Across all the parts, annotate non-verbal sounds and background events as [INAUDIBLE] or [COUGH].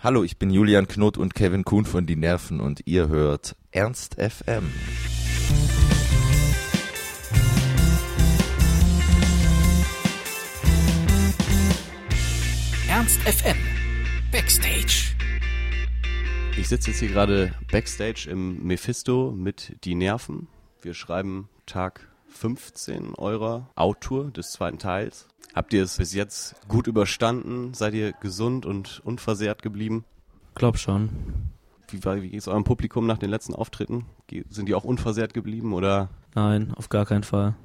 Hallo, ich bin Julian Knot und Kevin Kuhn von Die Nerven und ihr hört Ernst FM. Ernst FM Backstage. Ich sitze jetzt hier gerade Backstage im Mephisto mit Die Nerven. Wir schreiben Tag 15 eurer Outtour des zweiten Teils. Habt ihr es bis jetzt gut überstanden? Seid ihr gesund und unversehrt geblieben? Glaub schon. Wie, war, wie ist eurem Publikum nach den letzten Auftritten? Sind die auch unversehrt geblieben oder? Nein, auf gar keinen Fall.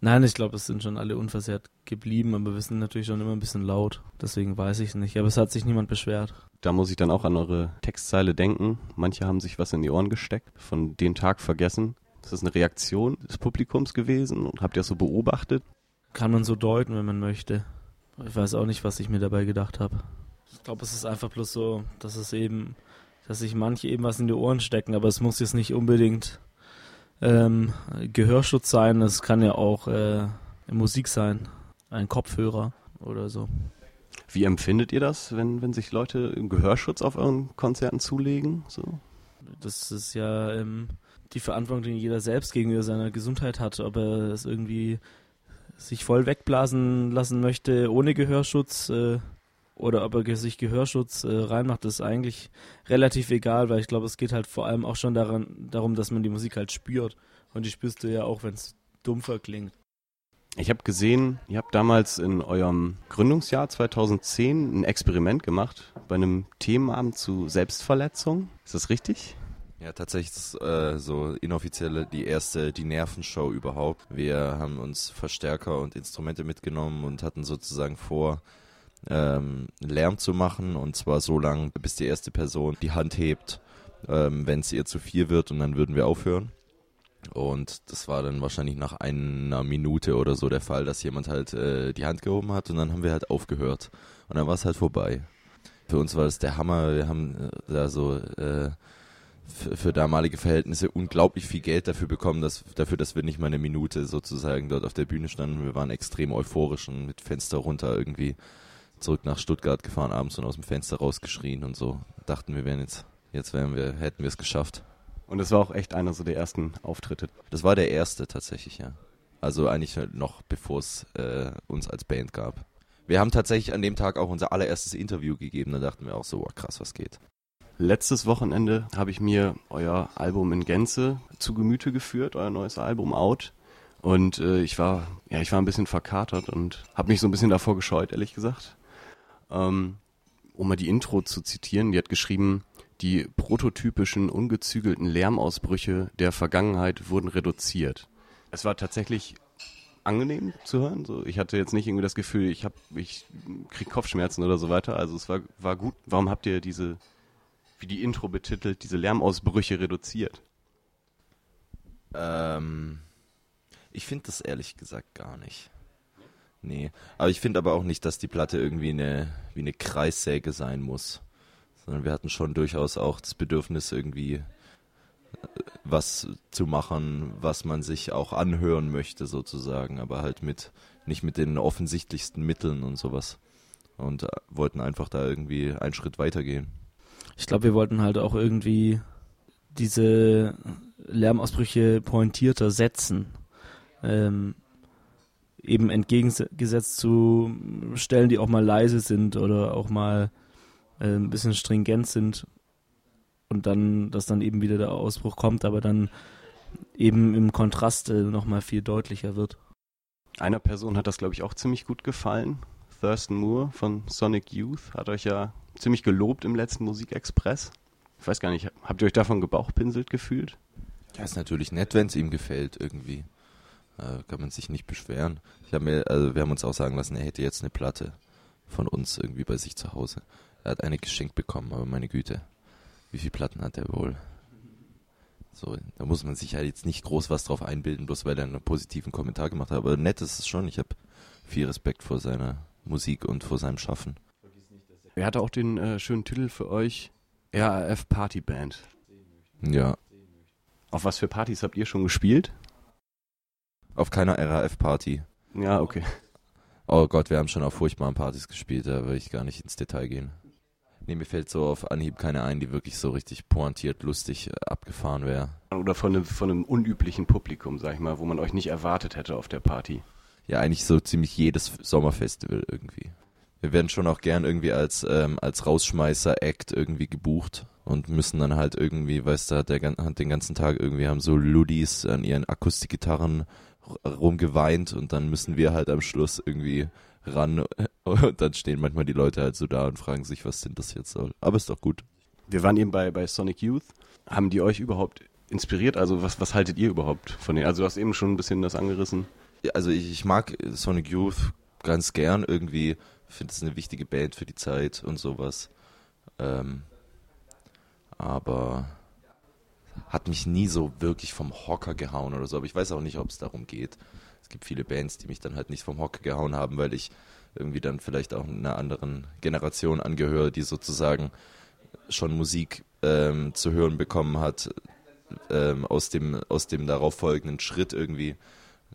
Nein, ich glaube, es sind schon alle unversehrt geblieben, aber wir sind natürlich schon immer ein bisschen laut. Deswegen weiß ich es nicht. Aber es hat sich niemand beschwert. Da muss ich dann auch an eure Textzeile denken. Manche haben sich was in die Ohren gesteckt, von den Tag vergessen. Ist das eine Reaktion des Publikums gewesen und habt ihr das so beobachtet? Kann man so deuten, wenn man möchte. Ich weiß auch nicht, was ich mir dabei gedacht habe. Ich glaube, es ist einfach bloß so, dass es eben, dass sich manche eben was in die Ohren stecken, aber es muss jetzt nicht unbedingt ähm, Gehörschutz sein. Es kann ja auch äh, Musik sein, ein Kopfhörer oder so. Wie empfindet ihr das, wenn, wenn sich Leute Gehörschutz auf euren Konzerten zulegen? So? Das ist ja ähm, die Verantwortung, die jeder selbst gegenüber seiner Gesundheit hat, ob er es irgendwie sich voll wegblasen lassen möchte ohne Gehörschutz äh, oder ob er sich Gehörschutz äh, reinmacht, ist eigentlich relativ egal, weil ich glaube, es geht halt vor allem auch schon daran, darum, dass man die Musik halt spürt. Und die spürst du ja auch, wenn es dumpfer klingt. Ich habe gesehen, ihr habt damals in eurem Gründungsjahr 2010 ein Experiment gemacht bei einem Themenabend zu Selbstverletzung. Ist das richtig? Ja, tatsächlich ist äh, so inoffizielle die erste, die Nervenshow überhaupt. Wir haben uns Verstärker und Instrumente mitgenommen und hatten sozusagen vor, ähm, Lärm zu machen und zwar so lange, bis die erste Person die Hand hebt, ähm, wenn es ihr zu viel wird und dann würden wir aufhören. Und das war dann wahrscheinlich nach einer Minute oder so der Fall, dass jemand halt äh, die Hand gehoben hat und dann haben wir halt aufgehört. Und dann war es halt vorbei. Für uns war das der Hammer. Wir haben äh, da so äh, für, damalige Verhältnisse unglaublich viel Geld dafür bekommen, dass, dafür, dass wir nicht mal eine Minute sozusagen dort auf der Bühne standen. Wir waren extrem euphorisch und mit Fenster runter irgendwie zurück nach Stuttgart gefahren abends und aus dem Fenster rausgeschrien und so. Dachten wir wären jetzt, jetzt wären wir, hätten wir es geschafft. Und es war auch echt einer so der ersten Auftritte. Das war der erste tatsächlich, ja. Also eigentlich noch bevor es äh, uns als Band gab. Wir haben tatsächlich an dem Tag auch unser allererstes Interview gegeben. Da dachten wir auch so, oh, krass, was geht. Letztes Wochenende habe ich mir euer Album in Gänze zu Gemüte geführt, euer neues Album Out. Und äh, ich war, ja, ich war ein bisschen verkatert und habe mich so ein bisschen davor gescheut, ehrlich gesagt. Ähm, um mal die Intro zu zitieren, die hat geschrieben, die prototypischen ungezügelten Lärmausbrüche der Vergangenheit wurden reduziert. Es war tatsächlich angenehm zu hören. So, ich hatte jetzt nicht irgendwie das Gefühl, ich habe, ich krieg Kopfschmerzen oder so weiter. Also es war, war gut. Warum habt ihr diese wie die Intro betitelt, diese Lärmausbrüche reduziert? Ähm, ich finde das ehrlich gesagt gar nicht. Nee. Aber ich finde aber auch nicht, dass die Platte irgendwie eine, wie eine Kreissäge sein muss. Sondern wir hatten schon durchaus auch das Bedürfnis, irgendwie äh, was zu machen, was man sich auch anhören möchte, sozusagen, aber halt mit, nicht mit den offensichtlichsten Mitteln und sowas. Und äh, wollten einfach da irgendwie einen Schritt weitergehen ich glaube, wir wollten halt auch irgendwie diese Lärmausbrüche pointierter setzen. Ähm, eben entgegengesetzt zu Stellen, die auch mal leise sind oder auch mal äh, ein bisschen stringent sind und dann, dass dann eben wieder der Ausbruch kommt, aber dann eben im Kontrast äh, nochmal viel deutlicher wird. Einer Person hat das, glaube ich, auch ziemlich gut gefallen. Thurston Moore von Sonic Youth hat euch ja ziemlich gelobt im letzten Musikexpress. Ich weiß gar nicht, habt ihr euch davon gebauchpinselt gefühlt? Ja, ist natürlich nett, wenn es ihm gefällt irgendwie. Äh, kann man sich nicht beschweren. Ich hab mir, also wir haben uns auch sagen lassen, er hätte jetzt eine Platte von uns irgendwie bei sich zu Hause. Er hat eine geschenkt bekommen, aber meine Güte, wie viele Platten hat er wohl? So, da muss man sich halt jetzt nicht groß was drauf einbilden, bloß weil er einen positiven Kommentar gemacht hat. Aber nett ist es schon. Ich habe viel Respekt vor seiner Musik und vor seinem Schaffen. Er hatte auch den äh, schönen Titel für euch, RAF Party Band. Ja. Auf was für Partys habt ihr schon gespielt? Auf keiner RAF-Party. Ja, okay. Oh Gott, wir haben schon auf furchtbaren Partys gespielt, da will ich gar nicht ins Detail gehen. Nee, mir fällt so auf Anhieb keine ein, die wirklich so richtig pointiert, lustig, äh, abgefahren wäre. Oder von einem, von einem unüblichen Publikum, sag ich mal, wo man euch nicht erwartet hätte auf der Party. Ja, eigentlich so ziemlich jedes Sommerfestival irgendwie. Wir werden schon auch gern irgendwie als, ähm, als Rausschmeißer-Act irgendwie gebucht und müssen dann halt irgendwie, weißt du, hat, der, hat den ganzen Tag irgendwie haben so Ludis an ihren Akustikgitarren rumgeweint und dann müssen wir halt am Schluss irgendwie ran [LAUGHS] und dann stehen manchmal die Leute halt so da und fragen sich, was denn das jetzt soll. Aber ist doch gut. Wir waren eben bei, bei Sonic Youth. Haben die euch überhaupt inspiriert? Also was, was haltet ihr überhaupt von denen? Also du hast eben schon ein bisschen das angerissen. Also ich, ich mag Sonic Youth ganz gern irgendwie. Finde es eine wichtige Band für die Zeit und sowas. Ähm, aber hat mich nie so wirklich vom Hocker gehauen oder so. Aber ich weiß auch nicht, ob es darum geht. Es gibt viele Bands, die mich dann halt nicht vom Hocker gehauen haben, weil ich irgendwie dann vielleicht auch einer anderen Generation angehöre, die sozusagen schon Musik ähm, zu hören bekommen hat ähm, aus dem aus dem darauf folgenden Schritt irgendwie,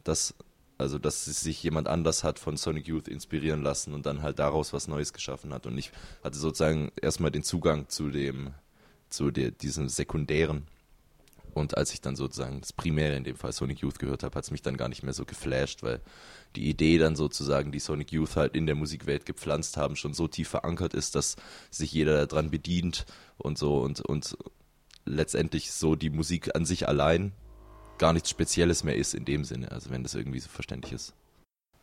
dass also dass sich jemand anders hat von Sonic Youth inspirieren lassen und dann halt daraus was Neues geschaffen hat. Und ich hatte sozusagen erstmal den Zugang zu dem zu der, diesem sekundären. Und als ich dann sozusagen das Primäre in dem Fall Sonic Youth gehört habe, hat es mich dann gar nicht mehr so geflasht, weil die Idee dann sozusagen, die Sonic Youth halt in der Musikwelt gepflanzt haben, schon so tief verankert ist, dass sich jeder daran bedient und so und, und letztendlich so die Musik an sich allein gar nichts Spezielles mehr ist in dem Sinne, also wenn das irgendwie so verständlich ist.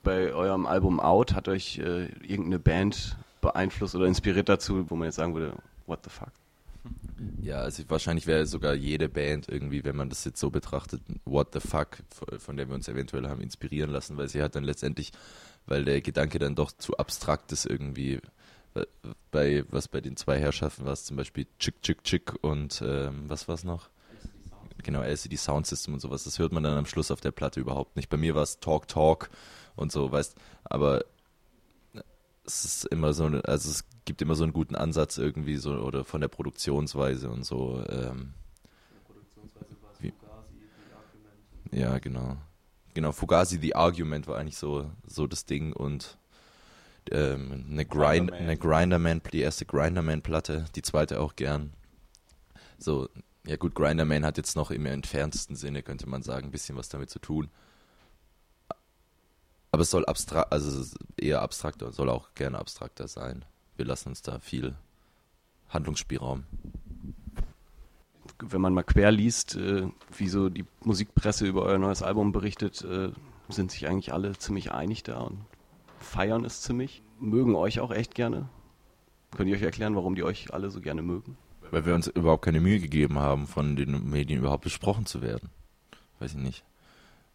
Bei eurem Album Out hat euch äh, irgendeine Band beeinflusst oder inspiriert dazu, wo man jetzt sagen würde, what the fuck? Ja, also wahrscheinlich wäre sogar jede Band irgendwie, wenn man das jetzt so betrachtet, what the fuck, von der wir uns eventuell haben inspirieren lassen, weil sie hat dann letztendlich, weil der Gedanke dann doch zu abstrakt ist irgendwie, bei, was bei den zwei Herrschaften war es zum Beispiel Chick Chick Chick und ähm, was war es noch? Genau, LCD Sound System und sowas, das hört man dann am Schluss auf der Platte überhaupt nicht. Bei mir war es Talk Talk und so, weißt, aber es ist immer so, also es gibt immer so einen guten Ansatz irgendwie so oder von der Produktionsweise und so. Ähm, wie, ja, genau. Genau, Fugazi The Argument war eigentlich so, so das Ding und ähm, eine, Grind, eine Grinderman, die erste Grinderman-Platte, die zweite auch gern. So, ja gut, Grinderman hat jetzt noch im entferntesten Sinne, könnte man sagen, ein bisschen was damit zu tun. Aber es soll abstrakt, also es ist eher abstrakter, soll auch gerne abstrakter sein. Wir lassen uns da viel Handlungsspielraum. Wenn man mal quer liest, äh, wie so die Musikpresse über euer neues Album berichtet, äh, sind sich eigentlich alle ziemlich einig da und feiern es ziemlich. Mögen euch auch echt gerne. Könnt ihr euch erklären, warum die euch alle so gerne mögen? Weil wir uns überhaupt keine Mühe gegeben haben, von den Medien überhaupt besprochen zu werden. Weiß ich nicht.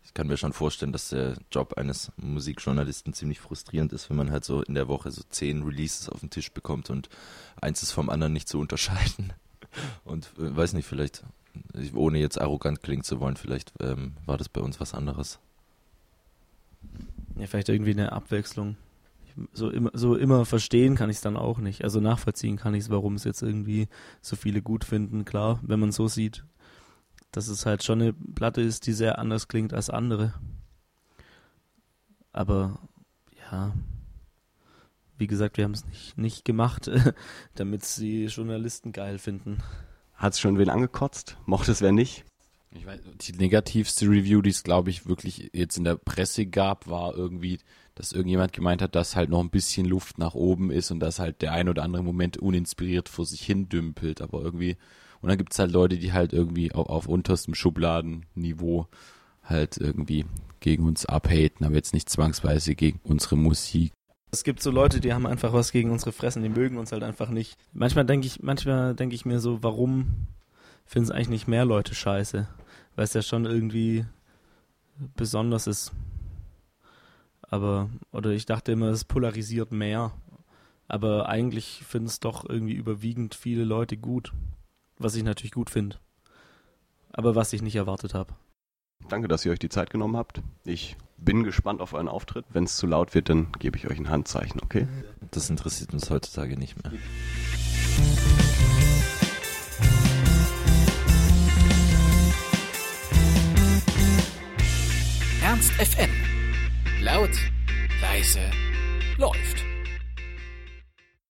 Ich kann mir schon vorstellen, dass der Job eines Musikjournalisten ziemlich frustrierend ist, wenn man halt so in der Woche so zehn Releases auf den Tisch bekommt und eins ist vom anderen nicht zu unterscheiden. [LAUGHS] Und äh, weiß nicht, vielleicht, ich- ohne jetzt arrogant klingen zu wollen, vielleicht ähm, war das bei uns was anderes. Ja, vielleicht irgendwie eine Abwechslung. So immer, so immer verstehen kann ich es dann auch nicht. Also nachvollziehen kann ich es, warum es jetzt irgendwie so viele gut finden. Klar, wenn man so sieht, dass es halt schon eine Platte ist, die sehr anders klingt als andere. Aber ja, wie gesagt, wir haben es nicht, nicht gemacht, [LAUGHS] damit sie Journalisten geil finden. Hat es schon wen angekotzt? Mochte es wer nicht? Ich weiß, die negativste Review, die es, glaube ich, wirklich jetzt in der Presse gab, war irgendwie, dass irgendjemand gemeint hat, dass halt noch ein bisschen Luft nach oben ist und dass halt der ein oder andere Moment uninspiriert vor sich hin dümpelt, aber irgendwie, und dann gibt's halt Leute, die halt irgendwie auf, auf unterstem Schubladenniveau halt irgendwie gegen uns abhaten, aber jetzt nicht zwangsweise gegen unsere Musik. Es gibt so Leute, die haben einfach was gegen unsere Fressen, die mögen uns halt einfach nicht. Manchmal denke ich, manchmal denke ich mir so, warum finden es eigentlich nicht mehr Leute scheiße? Weil es ja schon irgendwie besonders ist. Aber, oder ich dachte immer, es polarisiert mehr. Aber eigentlich finden es doch irgendwie überwiegend viele Leute gut. Was ich natürlich gut finde. Aber was ich nicht erwartet habe. Danke, dass ihr euch die Zeit genommen habt. Ich bin gespannt auf euren Auftritt. Wenn es zu laut wird, dann gebe ich euch ein Handzeichen, okay? Das interessiert uns heutzutage nicht mehr. FM. Laut, leise, läuft.